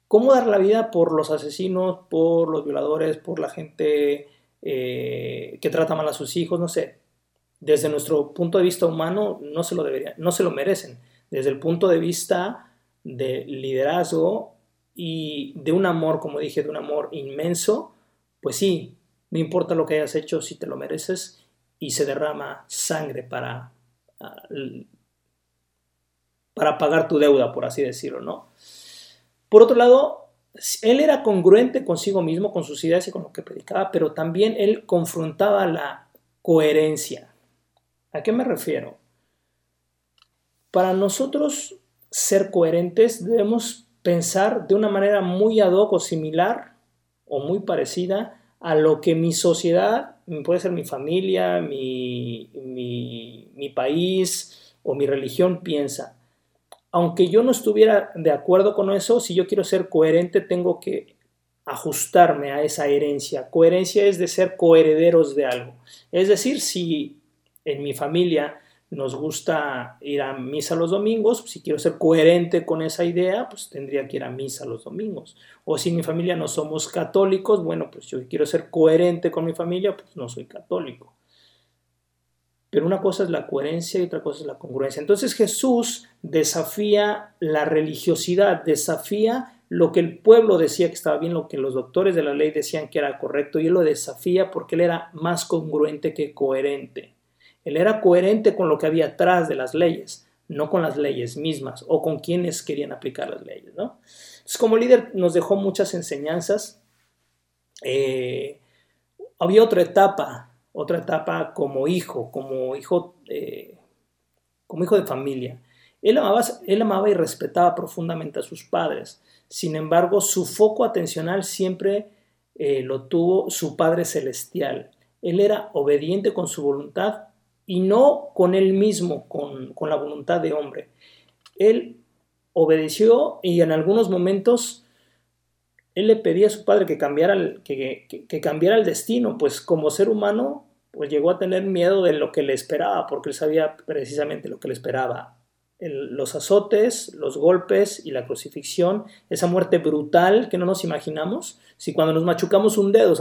cómo dar la vida por los asesinos, por los violadores, por la gente eh, que trata mal a sus hijos, no sé. Desde nuestro punto de vista humano no se lo debería, no se lo merecen. Desde el punto de vista de liderazgo y de un amor, como dije, de un amor inmenso, pues sí, no importa lo que hayas hecho, si te lo mereces, y se derrama sangre para, ah, para pagar tu deuda, por así decirlo, ¿no? Por otro lado, él era congruente consigo mismo, con sus ideas y con lo que predicaba, pero también él confrontaba la coherencia. ¿A qué me refiero? Para nosotros ser coherentes debemos pensar de una manera muy ad hoc o similar o muy parecida a lo que mi sociedad, puede ser mi familia, mi, mi, país o mi religión piensa. Aunque yo no estuviera de acuerdo con eso, si yo quiero ser coherente, tengo que ajustarme a esa herencia. Coherencia es de ser coherederos de algo. Es decir, si en mi familia nos gusta ir a misa los domingos, si quiero ser coherente con esa idea, pues tendría que ir a misa los domingos. O si en mi familia no somos católicos, bueno, pues yo quiero ser coherente con mi familia, pues no soy católico. Pero una cosa es la coherencia y otra cosa es la congruencia. Entonces Jesús desafía la religiosidad, desafía lo que el pueblo decía que estaba bien, lo que los doctores de la ley decían que era correcto, y él lo desafía porque él era más congruente que coherente. Él era coherente con lo que había atrás de las leyes, no con las leyes mismas o con quienes querían aplicar las leyes. ¿no? Entonces, como líder nos dejó muchas enseñanzas. Eh, había otra etapa, otra etapa como hijo, como hijo, como hijo de familia. Él amaba, él amaba y respetaba profundamente a sus padres. Sin embargo, su foco atencional siempre eh, lo tuvo su Padre Celestial. Él era obediente con su voluntad y no con él mismo, con, la voluntad de hombre. Él obedeció y en algunos momentos él le pedía a su padre que cambiara el, que, que, cambiara el destino, pues como ser humano pues llegó a tener miedo de lo que le esperaba, porque él sabía precisamente lo que le esperaba los azotes, los golpes y la crucifixión, esa muerte brutal que no nos imaginamos. Si cuando nos machucamos un dedo,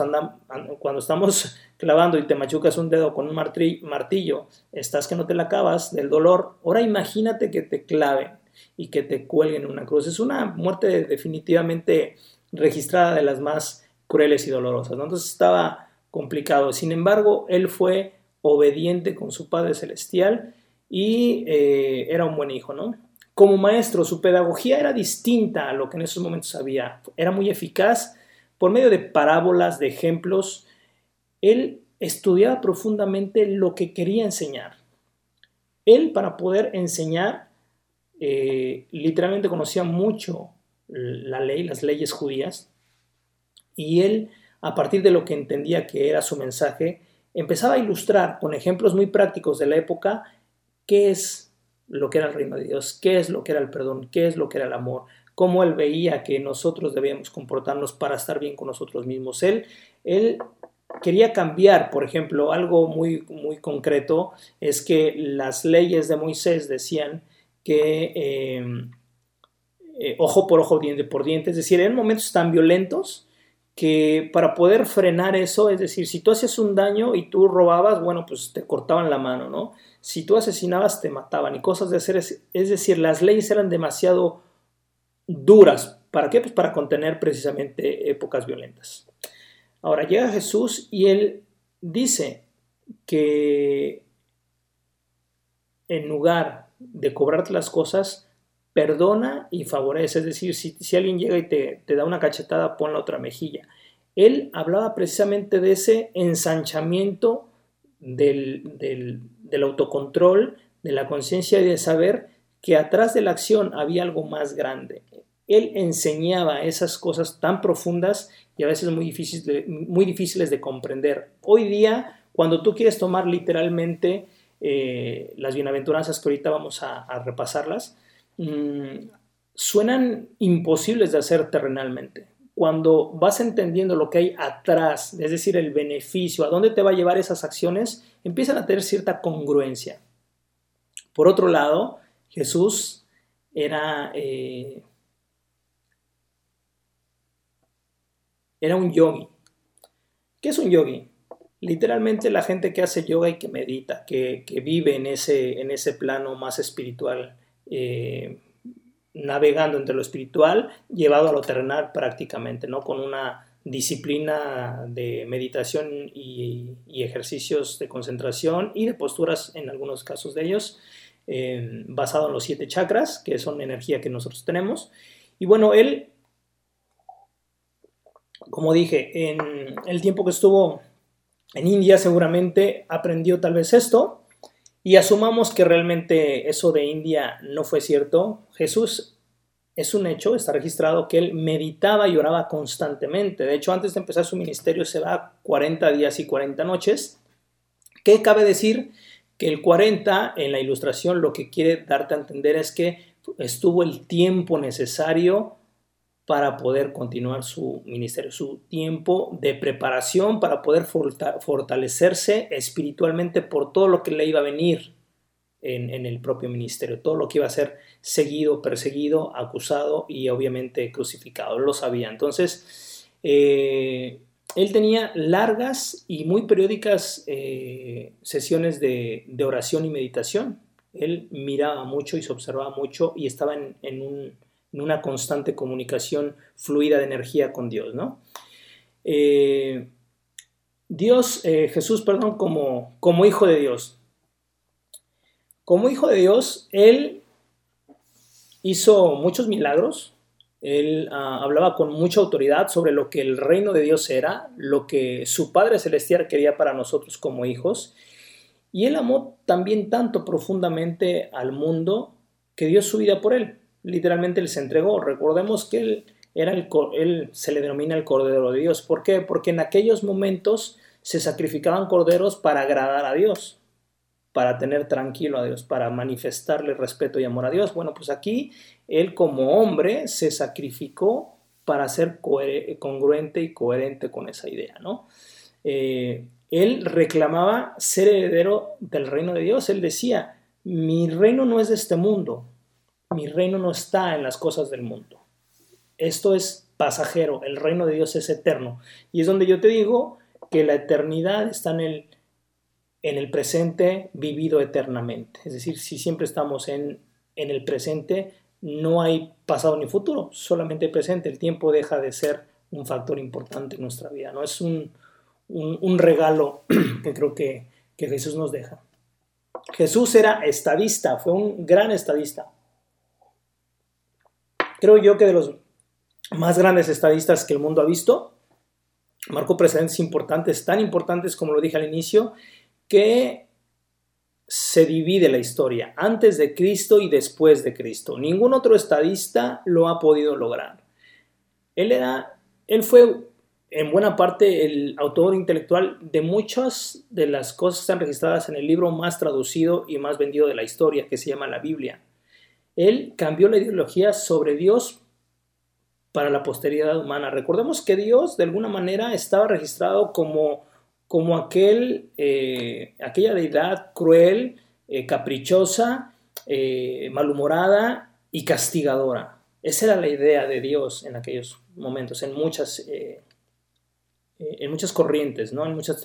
cuando estamos clavando y te machucas un dedo con un martillo, estás que no te la acabas del dolor, ahora imagínate que te claven y que te cuelguen en una cruz. Es una muerte definitivamente registrada de las más crueles y dolorosas. Entonces estaba complicado. Sin embargo, él fue obediente con su Padre Celestial y eh, era un buen hijo, ¿no? Como maestro, su pedagogía era distinta a lo que en esos momentos había. Era muy eficaz por medio de parábolas, de ejemplos. Él estudiaba profundamente lo que quería enseñar. Él, para poder enseñar, eh, literalmente conocía mucho la ley, las leyes judías, y él, a partir de lo que entendía que era su mensaje, empezaba a ilustrar con ejemplos muy prácticos de la época qué es lo que era el reino de Dios, qué es lo que era el perdón, qué es lo que era el amor, cómo él veía que nosotros debíamos comportarnos para estar bien con nosotros mismos. Él, él quería cambiar, por ejemplo, algo muy, muy concreto es que las leyes de Moisés decían que eh, eh, ojo por ojo, diente por diente, es decir, en momentos tan violentos que para poder frenar eso, es decir, si tú hacías un daño y tú robabas, bueno, pues te cortaban la mano, ¿no? Si tú asesinabas, te mataban y cosas de hacer, es, es decir, las leyes eran demasiado duras. ¿Para qué? Pues para contener precisamente épocas violentas. Ahora llega Jesús y él dice que en lugar de cobrarte las cosas, perdona y favorece. Es decir, si, alguien llega y te, da una cachetada, pon la otra mejilla. Él hablaba precisamente de ese ensanchamiento del, del autocontrol, de la conciencia y de saber que atrás de la acción había algo más grande. Él enseñaba esas cosas tan profundas y a veces muy difíciles de, muy difíciles de comprender. Hoy día, cuando tú quieres tomar literalmente eh, las bienaventuranzas que ahorita vamos a, repasarlas, mm, suenan imposibles de hacer terrenalmente. Cuando vas entendiendo lo que hay atrás, es decir, el beneficio, a dónde te va a llevar esas acciones, empiezan a tener cierta congruencia. Por otro lado, Jesús era eh, era un yogi. ¿Qué es un yogi? Literalmente la gente que hace yoga y que medita, que, vive en ese, en ese plano más espiritual, eh, navegando entre lo espiritual, llevado a lo terrenal prácticamente, ¿no? Con una disciplina de meditación y, ejercicios de concentración y de posturas en algunos casos de ellos, basado en los siete chakras, que son energía que nosotros tenemos. Y bueno, él como dije, en el tiempo que estuvo en India seguramente aprendió tal vez esto y asumamos que realmente eso de India no fue cierto. Jesús es un hecho, está registrado que él meditaba y oraba constantemente. De hecho, antes de empezar su ministerio se va 40 días y 40 noches. ¿Qué cabe decir? Que el 40 en la ilustración lo que quiere darte a entender es que estuvo el tiempo necesario para poder continuar su ministerio, su tiempo de preparación para poder fortalecerse espiritualmente por todo lo que le iba a venir en, el propio ministerio, todo lo que iba a ser seguido, perseguido, acusado y obviamente crucificado, lo sabía. Entonces, eh, él tenía largas y muy periódicas eh, sesiones de, oración y meditación. Él miraba mucho y se observaba mucho y estaba en un en una constante comunicación fluida de energía con Dios, ¿no? Eh, Dios, eh, Jesús, perdón, como, hijo de Dios. Como hijo de Dios, Él hizo muchos milagros, Él ah, hablaba con mucha autoridad sobre lo que el reino de Dios era, lo que su Padre Celestial quería para nosotros como hijos, y Él amó también tanto profundamente al mundo que dio su vida por Él literalmente se entregó. Recordemos que él, era el, él se le denomina el Cordero de Dios. ¿Por qué? Porque en aquellos momentos se sacrificaban corderos para agradar a Dios, para tener tranquilo a Dios, para manifestarle respeto y amor a Dios. Bueno, pues aquí él como hombre se sacrificó para ser congruente y coherente con esa idea, ¿no? Eh, él reclamaba ser heredero del reino de Dios. Él decía, mi reino no es de este mundo, mi reino no está en las cosas del mundo. Esto es pasajero, el reino de Dios es eterno. Y es donde yo te digo que la eternidad está en el, en el presente vivido eternamente. Es decir, si siempre estamos en, en el presente, no hay pasado ni futuro, solamente presente. El tiempo deja de ser un factor importante en nuestra vida, ¿no? Es un, un regalo que creo que, que Jesús nos deja. Jesús era estadista, fue un gran estadista creo yo que de los más grandes estadistas que el mundo ha visto, marcó precedentes importantes, tan importantes como lo dije al inicio, que se divide la historia antes de Cristo y después de Cristo. Ningún otro estadista lo ha podido lograr. Él era, él fue en buena parte el autor intelectual de muchas de las cosas que están registradas en el libro más traducido y más vendido de la historia, que se llama la Biblia. Él cambió la ideología sobre Dios para la posteridad humana. Recordemos que Dios de alguna manera estaba registrado como como aquel, eh, aquella deidad cruel, eh, caprichosa, eh, malhumorada y castigadora. Esa era la idea de Dios en aquellos momentos, en muchas, en muchas corrientes, ¿no? en muchas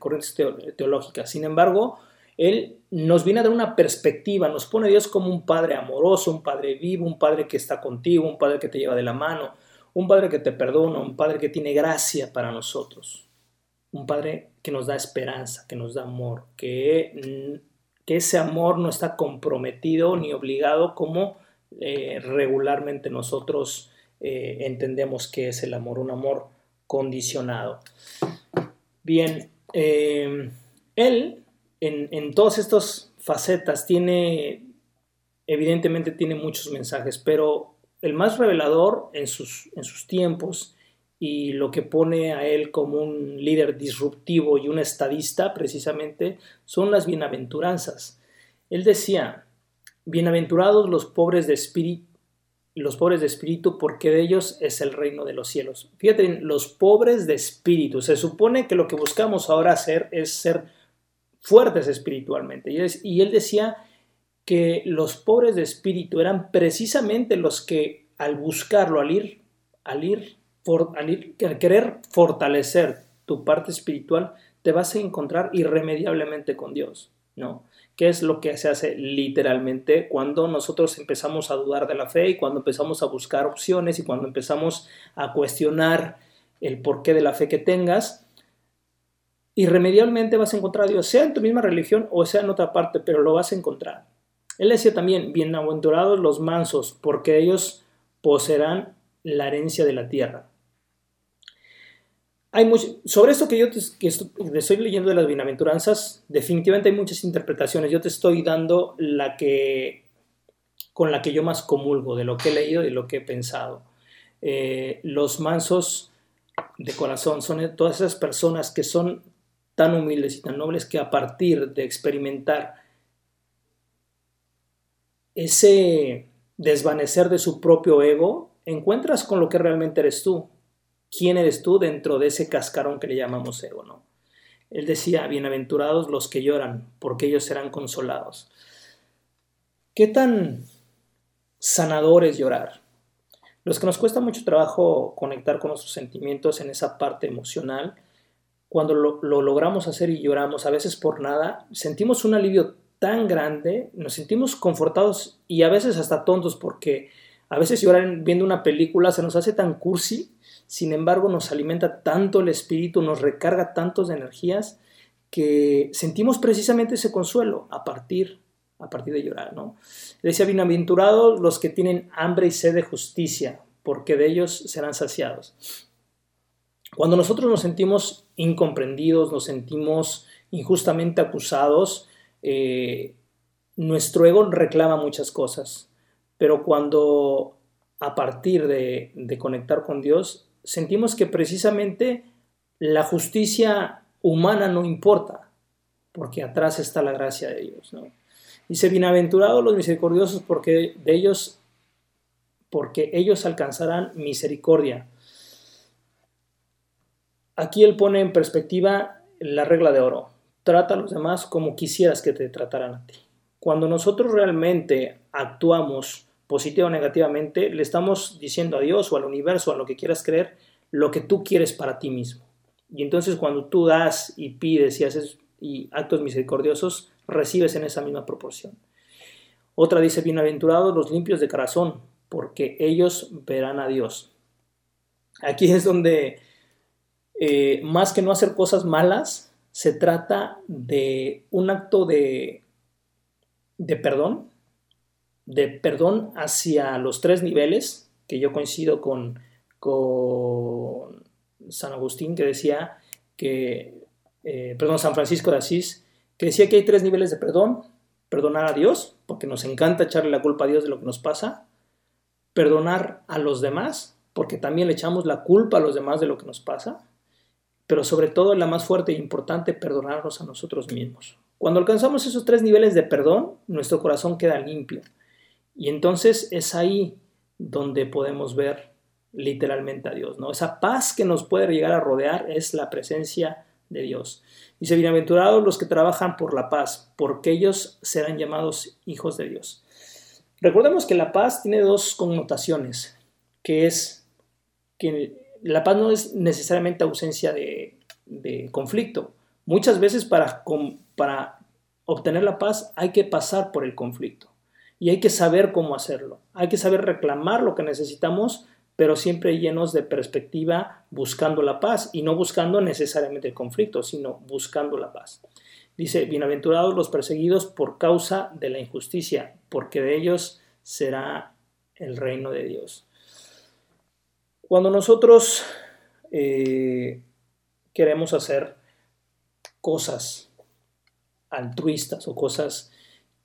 corrientes teológicas. Sin embargo, Él nos viene a dar una perspectiva, nos pone a Dios como un Padre amoroso, un Padre vivo, un Padre que está contigo, un Padre que te lleva de la mano, un Padre que te perdona, un Padre que tiene gracia para nosotros un Padre que nos da esperanza, que nos da amor, que, ese amor no está comprometido ni obligado como eh, regularmente nosotros eh, entendemos que es el amor, un amor condicionado. Bien, eh, él en, en todas estas facetas tiene, evidentemente tiene muchos mensajes, pero el más revelador en sus, en sus tiempos y lo que pone a él como un líder disruptivo y un estadista precisamente son las bienaventuranzas. Él decía, bienaventurados los pobres de espíritu, los pobres de espíritu, porque de ellos es el reino de los cielos. Fíjate, los pobres de espíritu. Se supone que lo que buscamos ahora hacer es ser fuertes espiritualmente. Y él decía que los pobres de espíritu eran precisamente los que al buscarlo, al ir, al ir al querer fortalecer tu parte espiritual, te vas a encontrar irremediablemente con Dios, ¿no? ¿Qué es lo que se hace literalmente cuando nosotros empezamos a dudar de la fe y cuando empezamos a buscar opciones y cuando empezamos a cuestionar el porqué de la fe que tengas? Irremediablemente vas a encontrar a Dios, sea en tu misma religión o sea en otra parte, pero lo vas a encontrar. Él decía también, bienaventurados los mansos, porque ellos poseerán la herencia de la tierra sobre esto que yo te, estoy leyendo de las bienaventuranzas, definitivamente hay muchas interpretaciones. Yo te estoy dando la que con la que yo más comulgo de lo que he leído y de lo que he pensado. Eh, los mansos de corazón son todas esas personas que son tan humildes y tan nobles que a partir de experimentar ese desvanecer de su propio ego, encuentras con lo que realmente eres tú quién eres tú dentro de ese cascarón que le llamamos ego, ¿no? Él decía, bienaventurados los que lloran, porque ellos serán consolados. ¿Qué tan sanador es llorar? Los que nos cuesta mucho trabajo conectar con nuestros sentimientos en esa parte emocional, cuando lo, lo, logramos hacer y lloramos, a veces por nada, sentimos un alivio tan grande, nos sentimos confortados y a veces hasta tontos porque a veces llorar viendo una película se nos hace tan cursi sin embargo nos alimenta tanto el espíritu, nos recarga tantos de energías que sentimos precisamente ese consuelo a partir, a partir de llorar, ¿no? Decía, bienaventurados los que tienen hambre y sed de justicia, porque de ellos serán saciados. Cuando nosotros nos sentimos incomprendidos, nos sentimos injustamente acusados, eh, nuestro ego reclama muchas cosas, pero cuando a partir de, conectar con Dios, sentimos que precisamente la justicia humana no importa, porque atrás está la gracia de Dios. Dice, bienaventurados los misericordiosos, porque de ellos, porque ellos alcanzarán misericordia. Aquí él pone en perspectiva la regla de oro. Trata a los demás como quisieras que te trataran a ti. Cuando nosotros realmente actuamos positivo o negativamente, le estamos diciendo a Dios o al universo, a lo que quieras creer, lo que tú quieres para ti mismo. Y entonces cuando tú das y pides y haces actos misericordiosos, recibes en esa misma proporción. Otra dice, bienaventurados los limpios de corazón, porque ellos verán a Dios. Aquí es donde, eh, más que no hacer cosas malas, se trata de un acto de, de perdón, de perdón hacia los tres niveles, que yo coincido con, con San Agustín, que decía que, eh, perdón, San Francisco de Asís, que decía que hay tres niveles de perdón. Perdonar a Dios, porque nos encanta echarle la culpa a Dios de lo que nos pasa. Perdonar a los demás, porque también le echamos la culpa a los demás de lo que nos pasa. Pero sobre todo, la más fuerte e importante, perdonarnos a nosotros mismos. Cuando alcanzamos esos tres niveles de perdón, nuestro corazón queda limpio y entonces es ahí donde podemos ver literalmente a Dios, ¿no? Esa paz que nos puede llegar a rodear es la presencia de Dios. Dice, bienaventurados los que trabajan por la paz, porque ellos serán llamados hijos de Dios. Recordemos que la paz tiene dos connotaciones, que es que la paz no es necesariamente ausencia de, conflicto. Muchas veces para, para obtener la paz hay que pasar por el conflicto y hay que saber cómo hacerlo. Hay que saber reclamar lo que necesitamos, pero siempre llenos de perspectiva buscando la paz y no buscando necesariamente el conflicto, sino buscando la paz. Dice, bienaventurados los perseguidos por causa de la injusticia, porque de ellos será el reino de Dios. Cuando nosotros eh, queremos hacer cosas altruistas o cosas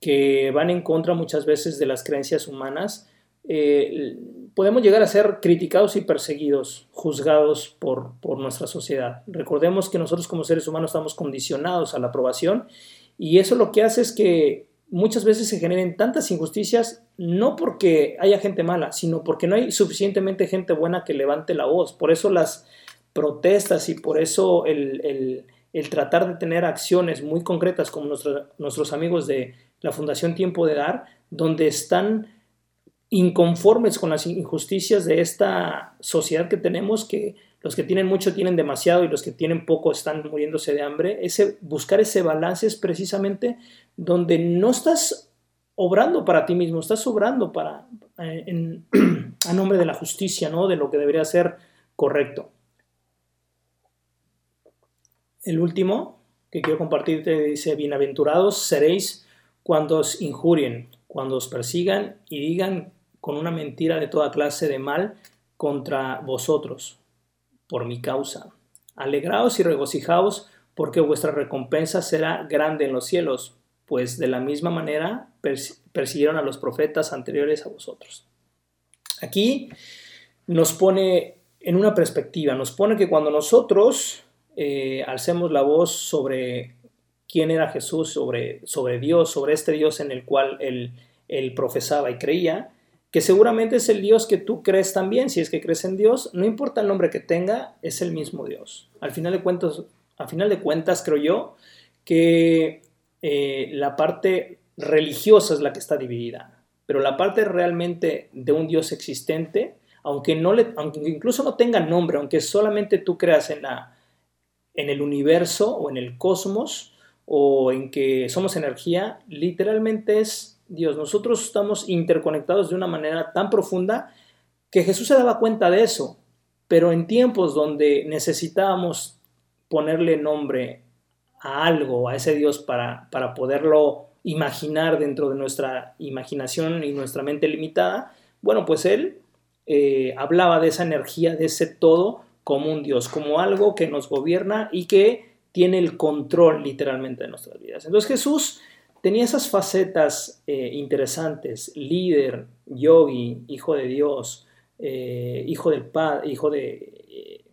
que van en contra muchas veces de las creencias humanas, eh, podemos llegar a ser criticados y perseguidos, juzgados por, por, nuestra sociedad. Recordemos que nosotros como seres humanos estamos condicionados a la aprobación y eso lo que hace es que muchas veces se generen tantas injusticias no porque haya gente mala, sino porque no hay suficientemente gente buena que levante la voz. Por eso las protestas y por eso el, tratar de tener acciones muy concretas como nuestros amigos de la Fundación Tiempo de Dar, donde están inconformes con las injusticias de esta sociedad que tenemos, que los que tienen mucho tienen demasiado y los que tienen poco están muriéndose de hambre. Ese, buscar ese balance es precisamente donde no estás obrando para ti mismo, estás obrando para, eh, a nombre de la justicia, ¿no? de lo que debería ser correcto. El último que quiero compartirte dice, bienaventurados seréis cuando os injurien, cuando os persigan y digan con una mentira de toda clase de mal contra vosotros, por mi causa. Alegraos y regocijaos, porque vuestra recompensa será grande en los cielos, pues de la misma manera persiguieron a los profetas anteriores a vosotros. Aquí nos pone en una perspectiva, nos pone que cuando nosotros eh, alcemos la voz sobre quién era Jesús, sobre, Dios, sobre este Dios en el cual él profesaba y creía, que seguramente es el Dios que tú crees también, si es que crees en Dios, no importa el nombre que tenga, es el mismo Dios. Al final de cuentas, al final de cuentas creo yo que eh, la parte religiosa es la que está dividida, pero la parte realmente de un Dios existente, aunque, no le, aunque incluso no tenga nombre, aunque solamente tú creas en, la, en el universo o en el cosmos o en que somos energía, literalmente es Dios. Nosotros estamos interconectados de una manera tan profunda que Jesús se daba cuenta de eso, pero en tiempos donde necesitábamos ponerle nombre a algo, a ese Dios, para, para poderlo imaginar dentro de nuestra imaginación y nuestra mente limitada, bueno, pues él eh, hablaba de esa energía, de ese todo, como un Dios, como algo que nos gobierna y que tiene el control literalmente de nuestras vidas. Entonces Jesús tenía esas facetas eh, interesantes, líder, yogi, hijo de Dios, eh, hijo del Padre, hijo de... Eh,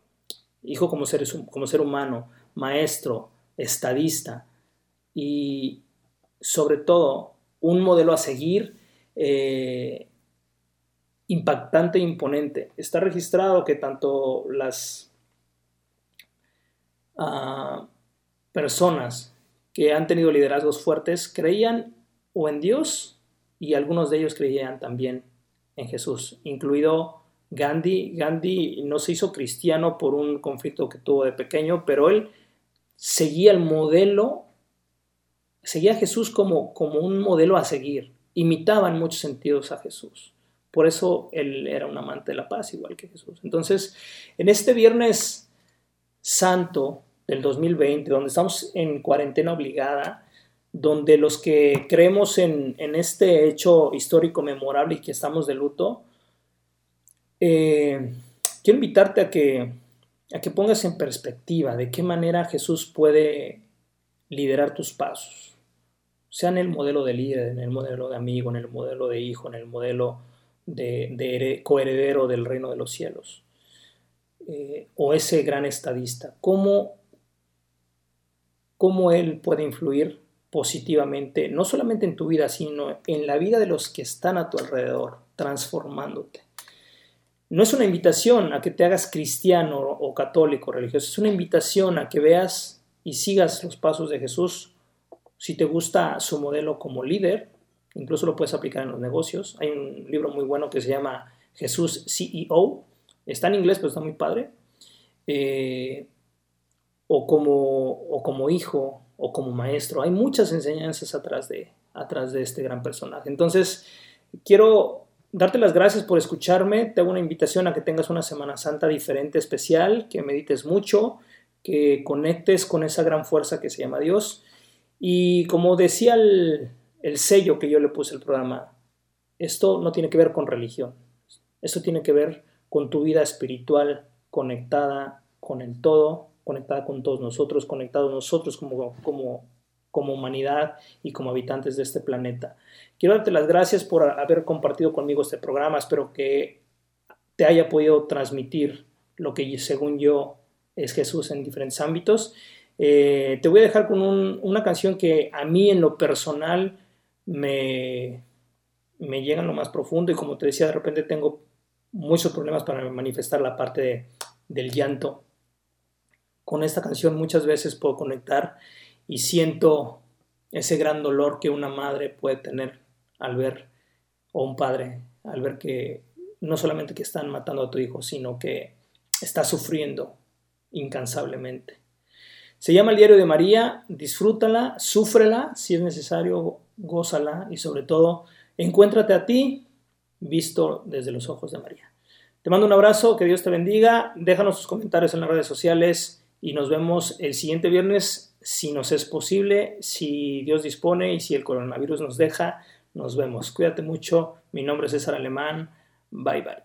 hijo como ser, como ser humano, maestro, estadista y sobre todo un modelo a seguir impactante e imponente. Está registrado que tanto las ah, personas que han tenido liderazgos fuertes creían o en Dios y algunos de ellos creían también en Jesús, incluido Gandhi. Gandhi no se hizo cristiano por un conflicto que tuvo de pequeño, pero él seguía el modelo, seguía a Jesús como, como un modelo a seguir, imitaba en muchos sentidos a Jesús. Por eso él era un amante de la paz, igual que Jesús. Entonces, en este viernes santo, del 2020, donde estamos en cuarentena obligada, donde los que creemos en, este hecho histórico memorable y que estamos de luto, eh, quiero invitarte a que, a que pongas en perspectiva de qué manera Jesús puede liderar tus pasos, sea en el modelo de líder, en el modelo de amigo, en el modelo de hijo, en el modelo de, coheredero del reino de los cielos, eh, o ese gran estadista. ¿Cómo cómo Él puede influir positivamente, no solamente en tu vida, sino en la vida de los que están a tu alrededor, transformándote. No es una invitación a que te hagas cristiano o católico religioso, es una invitación a que veas y sigas los pasos de Jesús. Si te gusta su modelo como líder, incluso lo puedes aplicar en los negocios. Hay un libro muy bueno que se llama Jesús CEO. Está en inglés, pero está muy padre. Eh, o, como, o como hijo o como maestro. Hay muchas enseñanzas atrás de, atrás de este gran personaje. Entonces, quiero darte las gracias por escucharme. Te hago una invitación a que tengas una Semana Santa diferente, especial, que medites mucho, que conectes con esa gran fuerza que se llama Dios. Y como decía el, el sello que yo le puse al programa, esto no tiene que ver con religión. Esto tiene que ver con tu vida espiritual conectada con el todo, conectada con todos nosotros, conectados nosotros como, como, como humanidad y como habitantes de este planeta. Quiero darte las gracias por haber compartido conmigo este programa. Espero que te haya podido transmitir lo que según yo es Jesús en diferentes ámbitos. Eh, te voy a dejar con una canción que a mí en lo personal me, me llega en lo más profundo y como te decía, de repente tengo muchos problemas para manifestar la parte del llanto con esta canción muchas veces puedo conectar y siento ese gran dolor que una madre puede tener al ver, o un padre, al ver que no solamente que están matando a tu hijo, sino que está sufriendo incansablemente. Se llama el diario de María, disfrútala, súfrela, si es necesario, gózala y sobre todo, encuéntrate a ti visto desde los ojos de María. Te mando un abrazo, que Dios te bendiga, déjanos tus comentarios en las redes sociales y nos vemos el siguiente viernes si nos es posible, si Dios dispone y si el coronavirus nos deja. Nos vemos. Cuídate mucho. Mi nombre es César Alemán. Bye bye.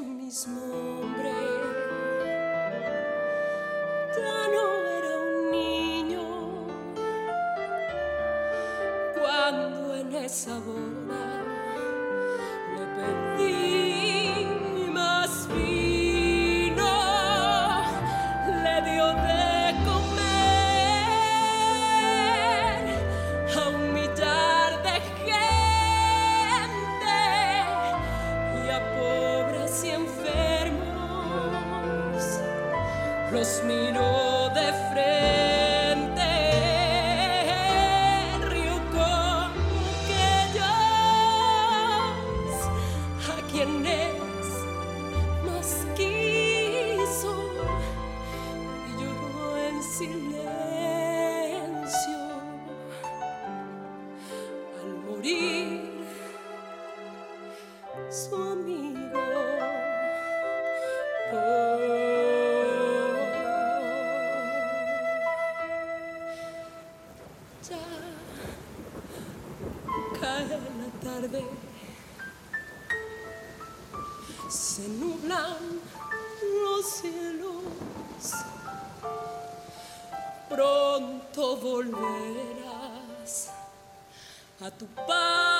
mismo hombre ya era un niño cuando en esa boda. Cae la tarde, se nublan los cielos, pronto volverás a tu Padre